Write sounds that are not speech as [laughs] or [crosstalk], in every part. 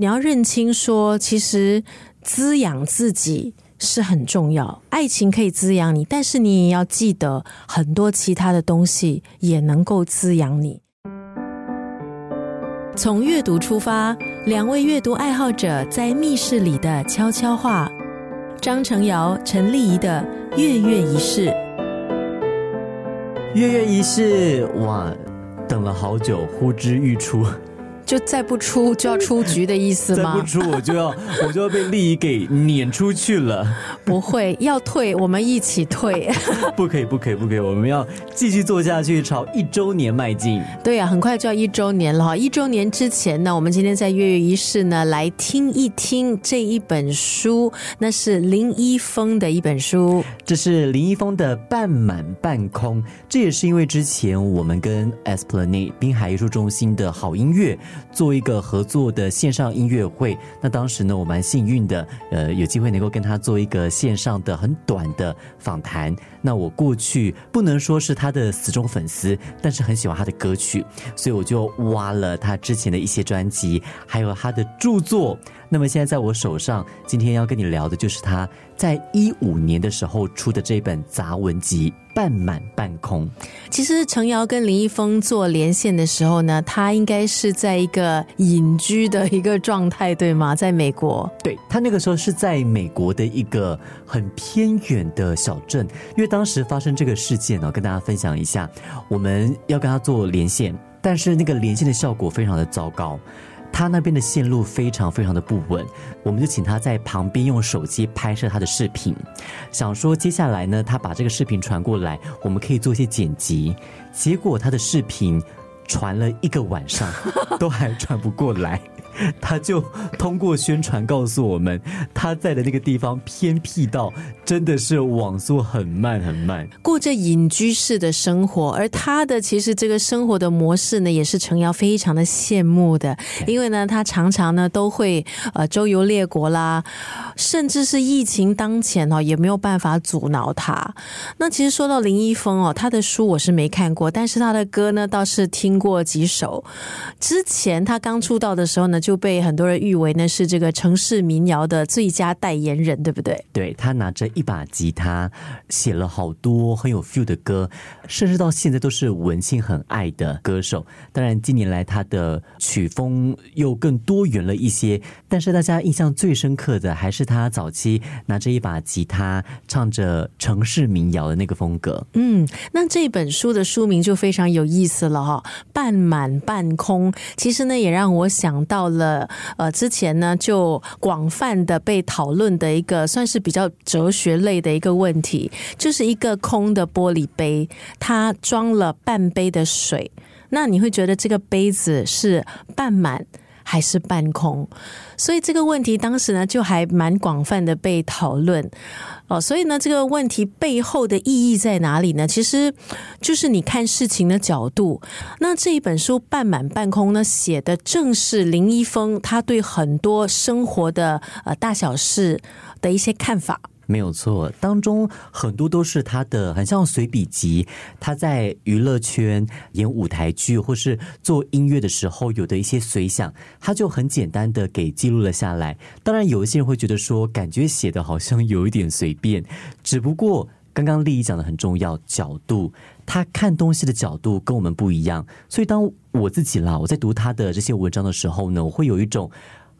你要认清说，其实滋养自己是很重要。爱情可以滋养你，但是你也要记得，很多其他的东西也能够滋养你。从阅读出发，两位阅读爱好者在密室里的悄悄话。张成尧、陈丽仪的月月仪式。月月仪式，哇，等了好久，呼之欲出。就再不出就要出局的意思吗？再不出我就要 [laughs] 我就要被利益给撵出去了。不会，要退我们一起退。[laughs] 不可以，不可以，不可以！我们要继续做下去，朝一周年迈进。对呀，很快就要一周年了哈！一周年之前呢，我们今天在月月仪式呢，来听一听这一本书，那是林一峰的一本书。这是林一峰的《半满半空》，这也是因为之前我们跟 Esplanade 滨海艺术中心的好音乐。做一个合作的线上音乐会，那当时呢，我蛮幸运的，呃，有机会能够跟他做一个线上的很短的访谈。那我过去不能说是他的死忠粉丝，但是很喜欢他的歌曲，所以我就挖了他之前的一些专辑，还有他的著作。那么现在在我手上，今天要跟你聊的就是他在一五年的时候出的这本杂文集《半满半空》。其实程瑶跟林一峰做连线的时候呢，他应该是在一个隐居的一个状态，对吗？在美国，对他那个时候是在美国的一个很偏远的小镇，因为当时发生这个事件呢，跟大家分享一下，我们要跟他做连线，但是那个连线的效果非常的糟糕。他那边的线路非常非常的不稳，我们就请他在旁边用手机拍摄他的视频，想说接下来呢，他把这个视频传过来，我们可以做一些剪辑。结果他的视频传了一个晚上，[laughs] 都还传不过来。他就通过宣传告诉我们，他在的那个地方偏僻到真的是网速很慢很慢，过着隐居式的生活。而他的其实这个生活的模式呢，也是程瑶非常的羡慕的，因为呢，他常常呢都会呃周游列国啦，甚至是疫情当前哦，也没有办法阻挠他。那其实说到林一峰哦，他的书我是没看过，但是他的歌呢倒是听过几首。之前他刚出道的时候呢，就就被很多人誉为呢是这个城市民谣的最佳代言人，对不对？对他拿着一把吉他写了好多很有 feel 的歌，甚至到现在都是文青很爱的歌手。当然，近年来他的曲风又更多元了一些，但是大家印象最深刻的还是他早期拿着一把吉他唱着城市民谣的那个风格。嗯，那这本书的书名就非常有意思了哈，半满半空。其实呢，也让我想到了。呃，之前呢就广泛的被讨论的一个，算是比较哲学类的一个问题，就是一个空的玻璃杯，它装了半杯的水，那你会觉得这个杯子是半满？还是半空，所以这个问题当时呢就还蛮广泛的被讨论哦。所以呢，这个问题背后的意义在哪里呢？其实就是你看事情的角度。那这一本书半满半空呢，写的正是林一峰他对很多生活的呃大小事的一些看法。没有错，当中很多都是他的，很像随笔集。他在娱乐圈演舞台剧或是做音乐的时候，有的一些随想，他就很简单的给记录了下来。当然，有一些人会觉得说，感觉写的好像有一点随便。只不过刚刚丽姨讲的很重要，角度，他看东西的角度跟我们不一样。所以当我自己啦，我在读他的这些文章的时候呢，我会有一种。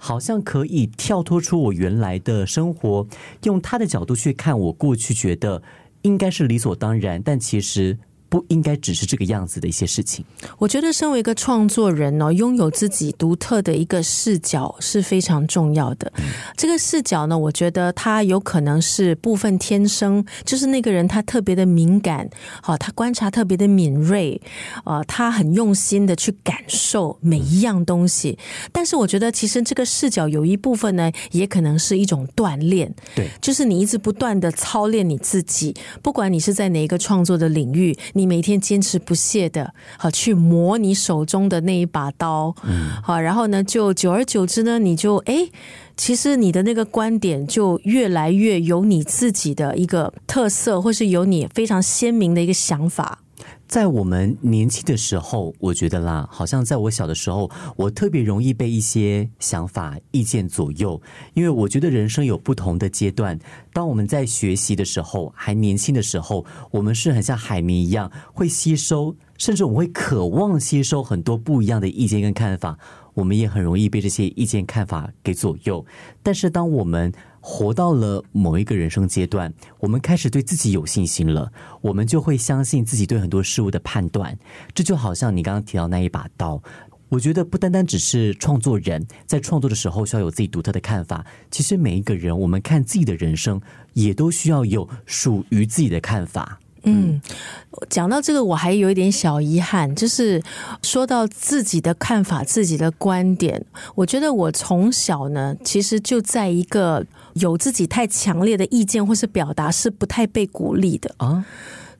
好像可以跳脱出我原来的生活，用他的角度去看我过去觉得应该是理所当然，但其实。不应该只是这个样子的一些事情。我觉得，身为一个创作人呢，拥有自己独特的一个视角是非常重要的。这个视角呢，我觉得他有可能是部分天生，就是那个人他特别的敏感，好，他观察特别的敏锐，呃，他很用心的去感受每一样东西。但是，我觉得其实这个视角有一部分呢，也可能是一种锻炼。对，就是你一直不断的操练你自己，不管你是在哪一个创作的领域。你每天坚持不懈的，好去磨你手中的那一把刀，嗯，好，然后呢，就久而久之呢，你就哎，其实你的那个观点就越来越有你自己的一个特色，或是有你非常鲜明的一个想法。在我们年轻的时候，我觉得啦，好像在我小的时候，我特别容易被一些想法、意见左右。因为我觉得人生有不同的阶段，当我们在学习的时候，还年轻的时候，我们是很像海绵一样，会吸收，甚至我们会渴望吸收很多不一样的意见跟看法。我们也很容易被这些意见看法给左右。但是，当我们活到了某一个人生阶段，我们开始对自己有信心了，我们就会相信自己对很多事物的判断。这就好像你刚刚提到那一把刀，我觉得不单单只是创作人在创作的时候需要有自己独特的看法，其实每一个人，我们看自己的人生也都需要有属于自己的看法。嗯，讲到这个，我还有一点小遗憾，就是说到自己的看法、自己的观点，我觉得我从小呢，其实就在一个有自己太强烈的意见或是表达是不太被鼓励的啊。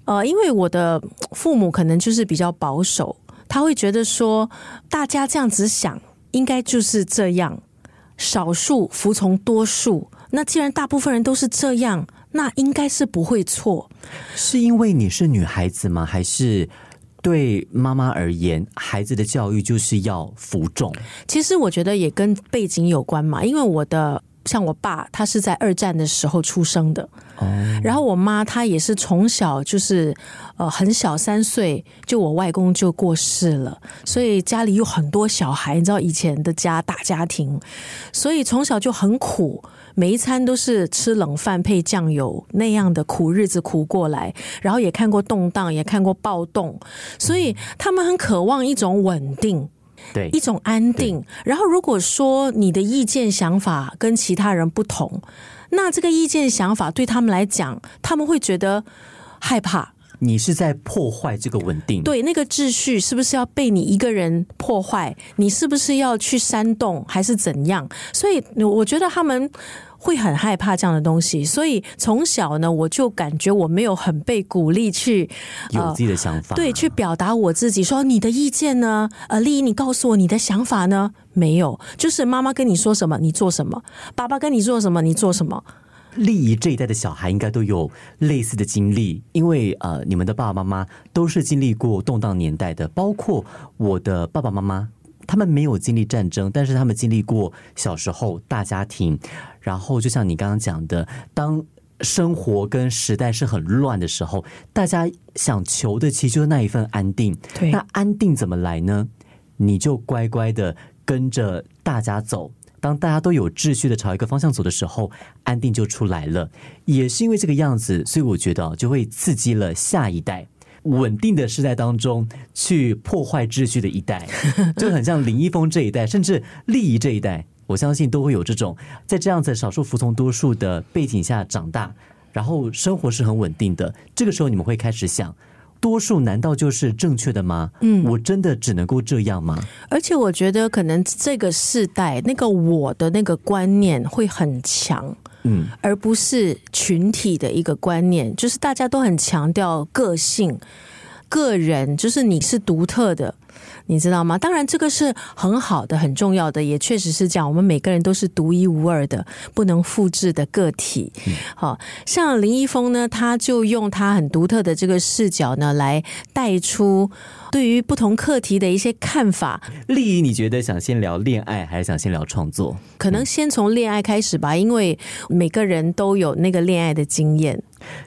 呃，因为我的父母可能就是比较保守，他会觉得说，大家这样子想，应该就是这样，少数服从多数。那既然大部分人都是这样。那应该是不会错，是因为你是女孩子吗？还是对妈妈而言，孩子的教育就是要服众？其实我觉得也跟背景有关嘛，因为我的像我爸，他是在二战的时候出生的，哦，然后我妈她也是从小就是呃很小三岁，就我外公就过世了，所以家里有很多小孩，你知道以前的家大家庭，所以从小就很苦。每一餐都是吃冷饭配酱油那样的苦日子苦过来，然后也看过动荡，也看过暴动，所以他们很渴望一种稳定，对，一种安定。然后如果说你的意见想法跟其他人不同，那这个意见想法对他们来讲，他们会觉得害怕。你是在破坏这个稳定，对那个秩序是不是要被你一个人破坏？你是不是要去煽动，还是怎样？所以我觉得他们会很害怕这样的东西。所以从小呢，我就感觉我没有很被鼓励去有自己的想法，对，去表达我自己。说你的意见呢？呃，丽怡，你告诉我你的想法呢？没有，就是妈妈跟你说什么，你做什么；爸爸跟你做什么，你做什么。丽仪这一代的小孩应该都有类似的经历，因为呃，你们的爸爸妈妈都是经历过动荡年代的，包括我的爸爸妈妈，他们没有经历战争，但是他们经历过小时候大家庭，然后就像你刚刚讲的，当生活跟时代是很乱的时候，大家想求的其实就是那一份安定。对，那安定怎么来呢？你就乖乖的跟着大家走。当大家都有秩序的朝一个方向走的时候，安定就出来了。也是因为这个样子，所以我觉得就会刺激了下一代稳定的时代当中去破坏秩序的一代，[laughs] 就很像林一峰这一代，甚至利益这一代，我相信都会有这种在这样子少数服从多数的背景下长大，然后生活是很稳定的。这个时候，你们会开始想。多数难道就是正确的吗？嗯，我真的只能够这样吗？而且我觉得，可能这个世代那个我的那个观念会很强，嗯，而不是群体的一个观念，就是大家都很强调个性、个人，就是你是独特的。你知道吗？当然，这个是很好的、很重要的，也确实是这样。我们每个人都是独一无二的、不能复制的个体。好像林一峰呢，他就用他很独特的这个视角呢，来带出对于不同课题的一些看法。丽怡，你觉得想先聊恋爱，还是想先聊创作？可能先从恋爱开始吧，因为每个人都有那个恋爱的经验。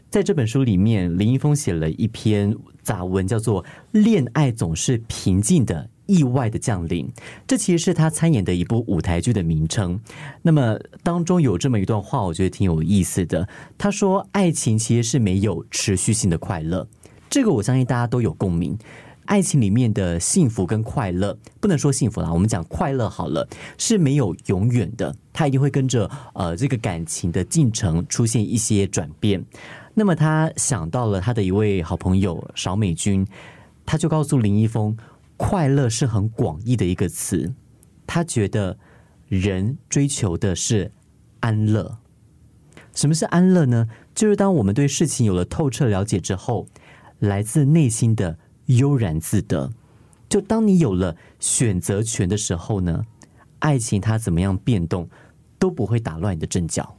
在这本书里面，林一峰写了一篇。杂文叫做“恋爱总是平静的，意外的降临”。这其实是他参演的一部舞台剧的名称。那么当中有这么一段话，我觉得挺有意思的。他说：“爱情其实是没有持续性的快乐。”这个我相信大家都有共鸣。爱情里面的幸福跟快乐，不能说幸福啦，我们讲快乐好了，是没有永远的。它一定会跟着呃这个感情的进程出现一些转变。那么他想到了他的一位好朋友邵美君，他就告诉林一峰，快乐是很广义的一个词。他觉得人追求的是安乐。什么是安乐呢？就是当我们对事情有了透彻了解之后，来自内心的悠然自得。就当你有了选择权的时候呢，爱情它怎么样变动都不会打乱你的阵脚。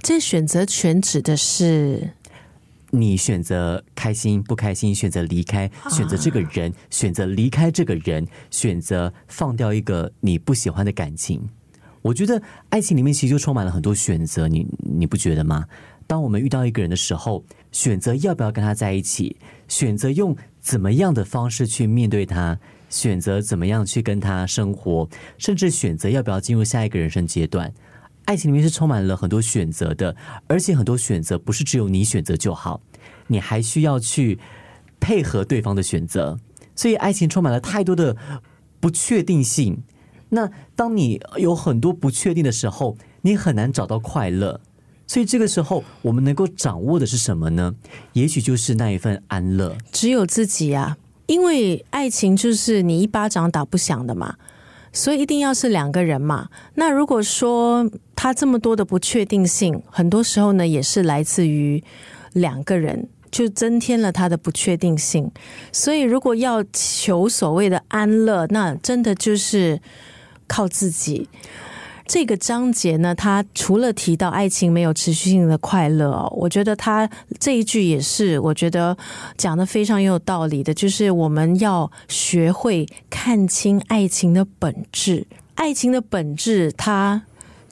这选择权指的是。你选择开心不开心，选择离开，选择这个人，选择离开这个人，选择放掉一个你不喜欢的感情。我觉得爱情里面其实就充满了很多选择，你你不觉得吗？当我们遇到一个人的时候，选择要不要跟他在一起，选择用怎么样的方式去面对他，选择怎么样去跟他生活，甚至选择要不要进入下一个人生阶段。爱情里面是充满了很多选择的，而且很多选择不是只有你选择就好，你还需要去配合对方的选择。所以，爱情充满了太多的不确定性。那当你有很多不确定的时候，你很难找到快乐。所以这个时候，我们能够掌握的是什么呢？也许就是那一份安乐。只有自己啊，因为爱情就是你一巴掌打不响的嘛，所以一定要是两个人嘛。那如果说他这么多的不确定性，很多时候呢，也是来自于两个人，就增添了他的不确定性。所以，如果要求所谓的安乐，那真的就是靠自己。这个章节呢，它除了提到爱情没有持续性的快乐，我觉得他这一句也是我觉得讲的非常有道理的，就是我们要学会看清爱情的本质。爱情的本质，它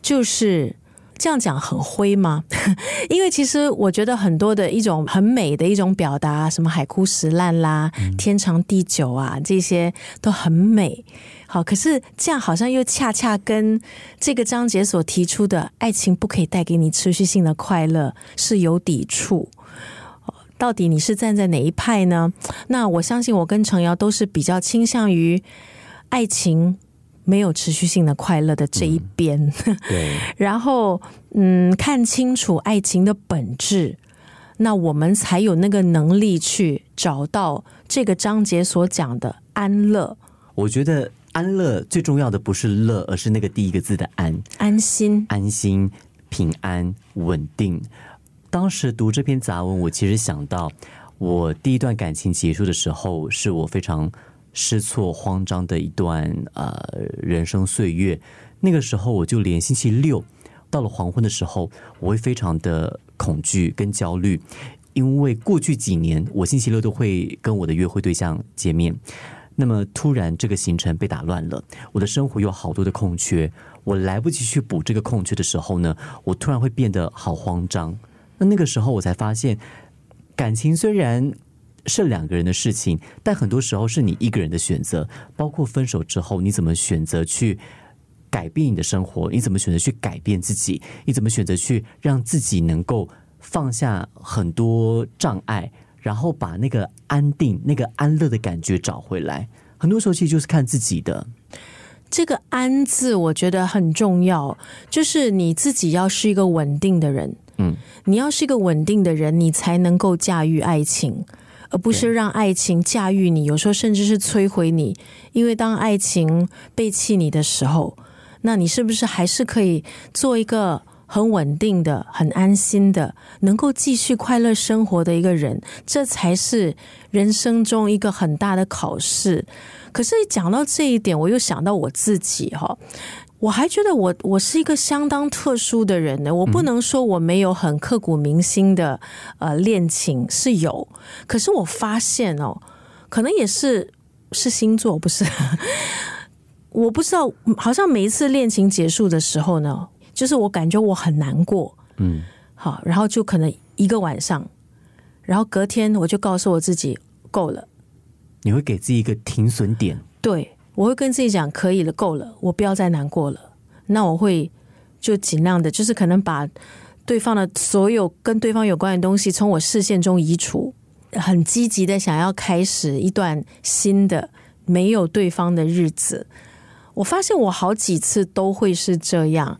就是这样讲很灰吗？[laughs] 因为其实我觉得很多的一种很美的一种表达，什么海枯石烂啦、天长地久啊，这些都很美。好，可是这样好像又恰恰跟这个章节所提出的爱情不可以带给你持续性的快乐是有抵触。到底你是站在哪一派呢？那我相信我跟程瑶都是比较倾向于爱情没有持续性的快乐的这一边。对，[laughs] 然后嗯，看清楚爱情的本质，那我们才有那个能力去找到这个章节所讲的安乐。我觉得。安乐最重要的不是乐，而是那个第一个字的安，安心、安心、平安、稳定。当时读这篇杂文，我其实想到，我第一段感情结束的时候，是我非常失措、慌张的一段呃人生岁月。那个时候，我就连星期六到了黄昏的时候，我会非常的恐惧跟焦虑，因为过去几年，我星期六都会跟我的约会对象见面。那么突然，这个行程被打乱了，我的生活有好多的空缺，我来不及去补这个空缺的时候呢，我突然会变得好慌张。那那个时候，我才发现，感情虽然是两个人的事情，但很多时候是你一个人的选择。包括分手之后，你怎么选择去改变你的生活？你怎么选择去改变自己？你怎么选择去让自己能够放下很多障碍？然后把那个安定、那个安乐的感觉找回来，很多时候其实就是看自己的。这个“安”字，我觉得很重要，就是你自己要是一个稳定的人。嗯，你要是一个稳定的人，你才能够驾驭爱情，而不是让爱情驾驭你。有时候甚至是摧毁你，因为当爱情背弃你的时候，那你是不是还是可以做一个？很稳定的、很安心的，能够继续快乐生活的一个人，这才是人生中一个很大的考试。可是讲到这一点，我又想到我自己哈，我还觉得我我是一个相当特殊的人呢。我不能说我没有很刻骨铭心的呃恋情是有，可是我发现哦，可能也是是星座不是，[laughs] 我不知道，好像每一次恋情结束的时候呢。就是我感觉我很难过，嗯，好，然后就可能一个晚上，然后隔天我就告诉我自己够了。你会给自己一个停损点？对，我会跟自己讲可以了，够了，我不要再难过了。那我会就尽量的，就是可能把对方的所有跟对方有关的东西从我视线中移除，很积极的想要开始一段新的没有对方的日子。我发现我好几次都会是这样。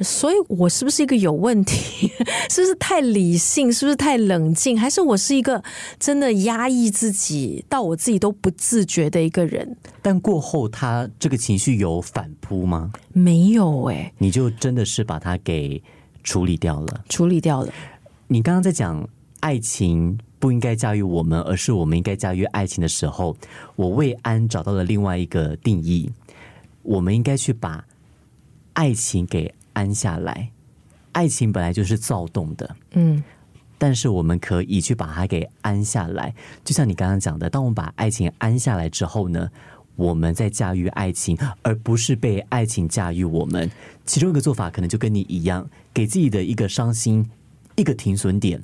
所以，我是不是一个有问题？[laughs] 是不是太理性？是不是太冷静？还是我是一个真的压抑自己到我自己都不自觉的一个人？但过后，他这个情绪有反扑吗？没有哎，你就真的是把它给处理掉了？处理掉了。你刚刚在讲爱情不应该驾驭我们，而是我们应该驾驭爱情的时候，我为安找到了另外一个定义：我们应该去把爱情给。安下来，爱情本来就是躁动的。嗯，但是我们可以去把它给安下来。就像你刚刚讲的，当我们把爱情安下来之后呢，我们在驾驭爱情，而不是被爱情驾驭我们。其中一个做法可能就跟你一样，给自己的一个伤心一个停损点。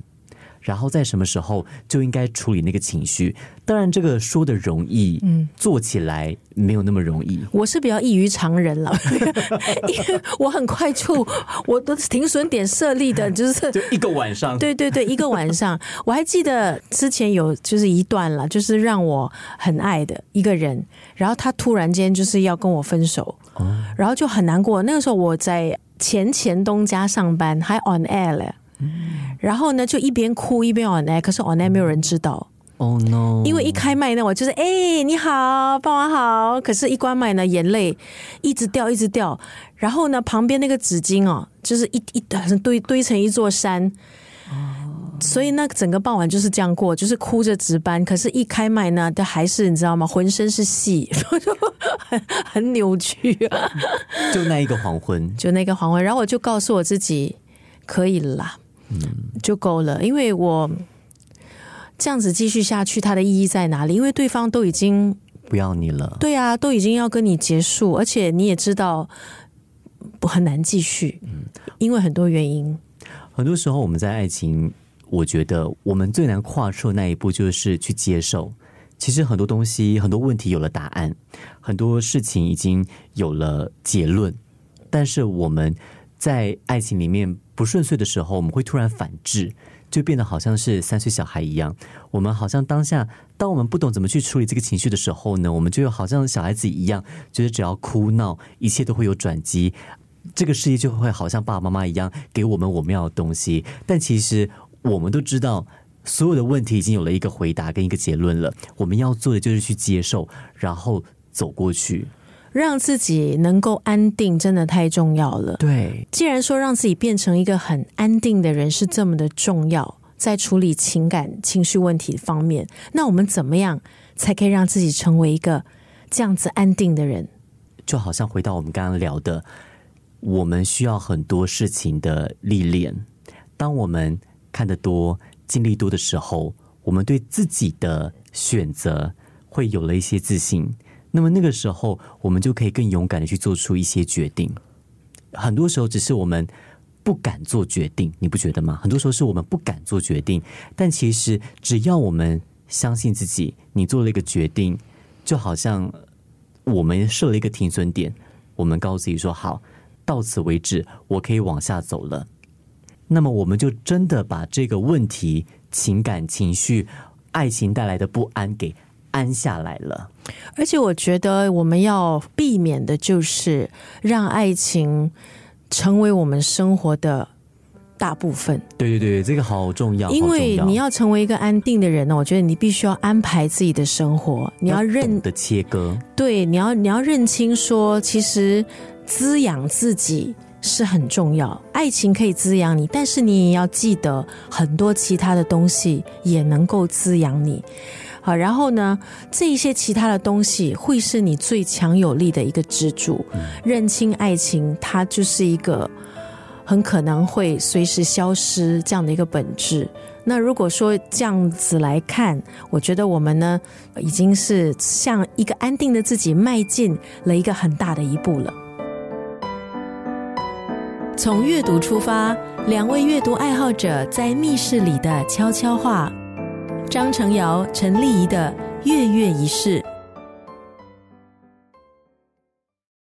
然后在什么时候就应该处理那个情绪？当然，这个说的容易，嗯，做起来没有那么容易。我是比较异于常人了，[laughs] 因为我很快就我的停损点设立的就是 [laughs] 就一个晚上，对对对，一个晚上。[laughs] 我还记得之前有就是一段了，就是让我很爱的一个人，然后他突然间就是要跟我分手，然后就很难过。那个时候我在前前东家上班，还 on air 了。然后呢，就一边哭一边 on air，可是 on air 没有人知道。Oh no！因为一开麦呢，我就是哎你好，傍晚好。可是，一关麦呢，眼泪一直掉，一直掉。然后呢，旁边那个纸巾哦，就是一一堆堆成一座山。所以那整个傍晚就是这样过，就是哭着值班。可是，一开麦呢，都还是你知道吗？浑身是戏，很 [laughs] 很扭曲。就那一个黄昏，就那个黄昏。然后我就告诉我自己，可以了啦。就够了，因为我这样子继续下去，它的意义在哪里？因为对方都已经不要你了，对啊，都已经要跟你结束，而且你也知道不很难继续，嗯，因为很多原因。很多时候我们在爱情，我觉得我们最难跨出那一步就是去接受。其实很多东西、很多问题有了答案，很多事情已经有了结论，但是我们在爱情里面。不顺遂的时候，我们会突然反制，就变得好像是三岁小孩一样。我们好像当下，当我们不懂怎么去处理这个情绪的时候呢，我们就好像小孩子一样，觉得只要哭闹，一切都会有转机，这个世界就会好像爸爸妈妈一样给我们我们要的东西。但其实我们都知道，所有的问题已经有了一个回答跟一个结论了。我们要做的就是去接受，然后走过去。让自己能够安定，真的太重要了。对，既然说让自己变成一个很安定的人是这么的重要，在处理情感情绪问题方面，那我们怎么样才可以让自己成为一个这样子安定的人？就好像回到我们刚刚聊的，我们需要很多事情的历练。当我们看得多、经历多的时候，我们对自己的选择会有了一些自信。那么那个时候，我们就可以更勇敢的去做出一些决定。很多时候，只是我们不敢做决定，你不觉得吗？很多时候是我们不敢做决定，但其实只要我们相信自己，你做了一个决定，就好像我们设了一个停损点，我们告诉自己说：“好，到此为止，我可以往下走了。”那么我们就真的把这个问题、情感、情绪、爱情带来的不安给。安下来了，而且我觉得我们要避免的就是让爱情成为我们生活的大部分。对对对，这个好重要。因为你要成为一个安定的人呢，我觉得你必须要安排自己的生活，你要认的切割。对，你要你要认清说，其实滋养自己是很重要。爱情可以滋养你，但是你也要记得很多其他的东西也能够滋养你。好，然后呢？这一些其他的东西会是你最强有力的一个支柱。认清爱情，它就是一个很可能会随时消失这样的一个本质。那如果说这样子来看，我觉得我们呢，已经是向一个安定的自己迈进了一个很大的一步了。从阅读出发，两位阅读爱好者在密室里的悄悄话。张成尧、陈丽仪的月月仪式。